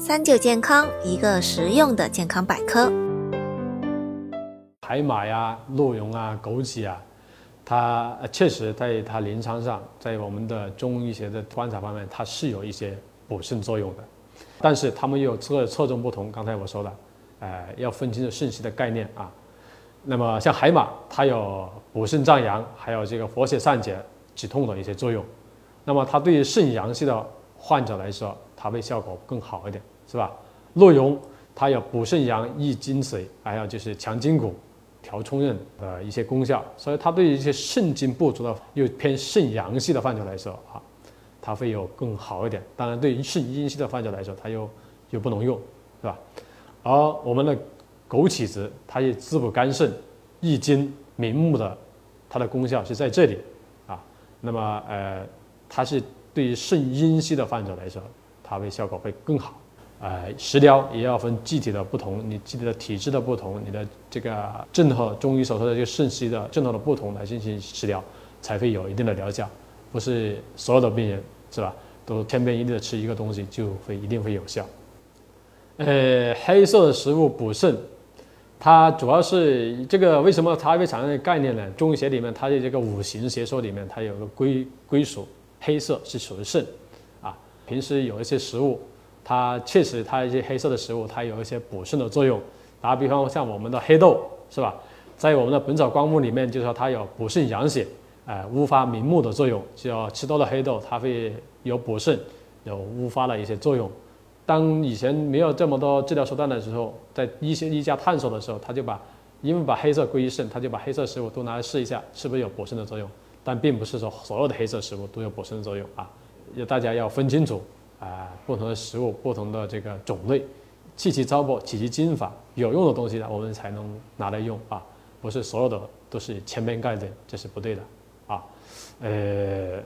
三九健康，一个实用的健康百科。海马呀、鹿茸啊、枸杞啊，它确实在它临床上，在我们的中医学的观察方面，它是有一些补肾作用的。但是它们又侧侧重不同。刚才我说了，呃，要分清楚肾虚的概念啊。那么像海马，它有补肾壮阳，还有这个活血散结、止痛的一些作用。那么它对于肾阳虚的患者来说，它会效果更好一点，是吧？鹿茸它有补肾阳、益精髓，还有就是强筋骨、调冲任的一些功效。所以它对于一些肾精不足的又偏肾阳虚的患者来说啊，它会有更好一点。当然，对于肾阴虚的患者来说，它又又不能用，是吧？而我们的枸杞子，它也滋补肝肾、益精明目的，它的功效是在这里啊。那么呃。它是对于肾阴虚的患者来说，它会效果会更好。呃，食疗也要分具体的不同，你具体的体质的不同，你的这个症候，中医所说的这个肾虚的症候的不同来进行食疗，才会有一定的疗效。不是所有的病人是吧，都千篇一律的吃一个东西就会一定会有效。呃，黑色的食物补肾，它主要是这个为什么它会产生概念呢？中医学里面，它的这个五行学说里面，它有个归归属。黑色是属于肾，平时有一些食物，它确实它一些黑色的食物，它有一些补肾的作用。打比方像我们的黑豆，是吧？在我们的《本草纲目》里面就说它有补肾养血，哎，乌发明目的作用。就要吃多了黑豆，它会有补肾、有乌发的一些作用。当以前没有这么多治疗手段的时候，在医学医家探索的时候，他就把因为把黑色归于肾，他就把黑色食物都拿来试一下，是不是有补肾的作用。但并不是说所有的黑色食物都有补肾的作用啊，要大家要分清楚啊，不同的食物、不同的这个种类，气其糟粕，取其精华，有用的东西呢，我们才能拿来用啊，不是所有的都是千篇概论，这是不对的啊。呃，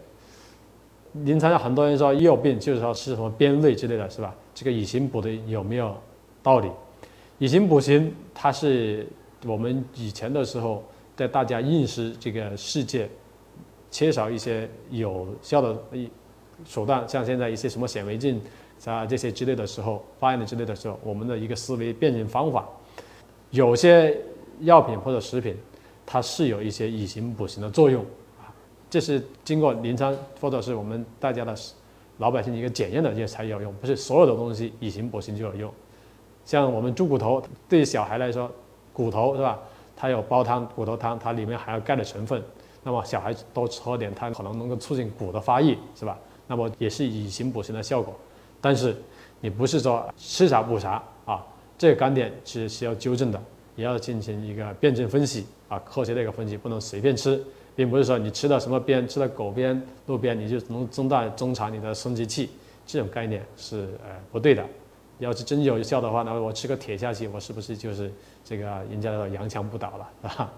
临床上很多人说医有病就是说吃什么边类之类的是吧？这个以形补的有没有道理？以形补形，它是我们以前的时候在大家认识这个世界。缺少一些有效的手段，像现在一些什么显微镜啊这些之类的时候，发现的之类的时候，我们的一个思维辨认方法，有些药品或者食品，它是有一些以形补形的作用啊，这是经过临床或者是我们大家的老百姓一个检验的，这才有用，不是所有的东西以形补形就有用。像我们猪骨头，对小孩来说，骨头是吧？它有煲汤骨头汤，它里面含有钙的成分。那么小孩子多喝点，它可能能够促进骨的发育，是吧？那么也是以形补形的效果。但是你不是说吃啥补啥啊，这个观点是需要纠正的，也要进行一个辩证分析啊，科学的一个分析，不能随便吃，并不是说你吃到什么边，吃到狗边、鹿边，你就能增大、增强你的生殖器，这种概念是呃不对的。要是真有效的话，那我吃个铁下去，我是不是就是这个人家的洋枪不倒了，是吧？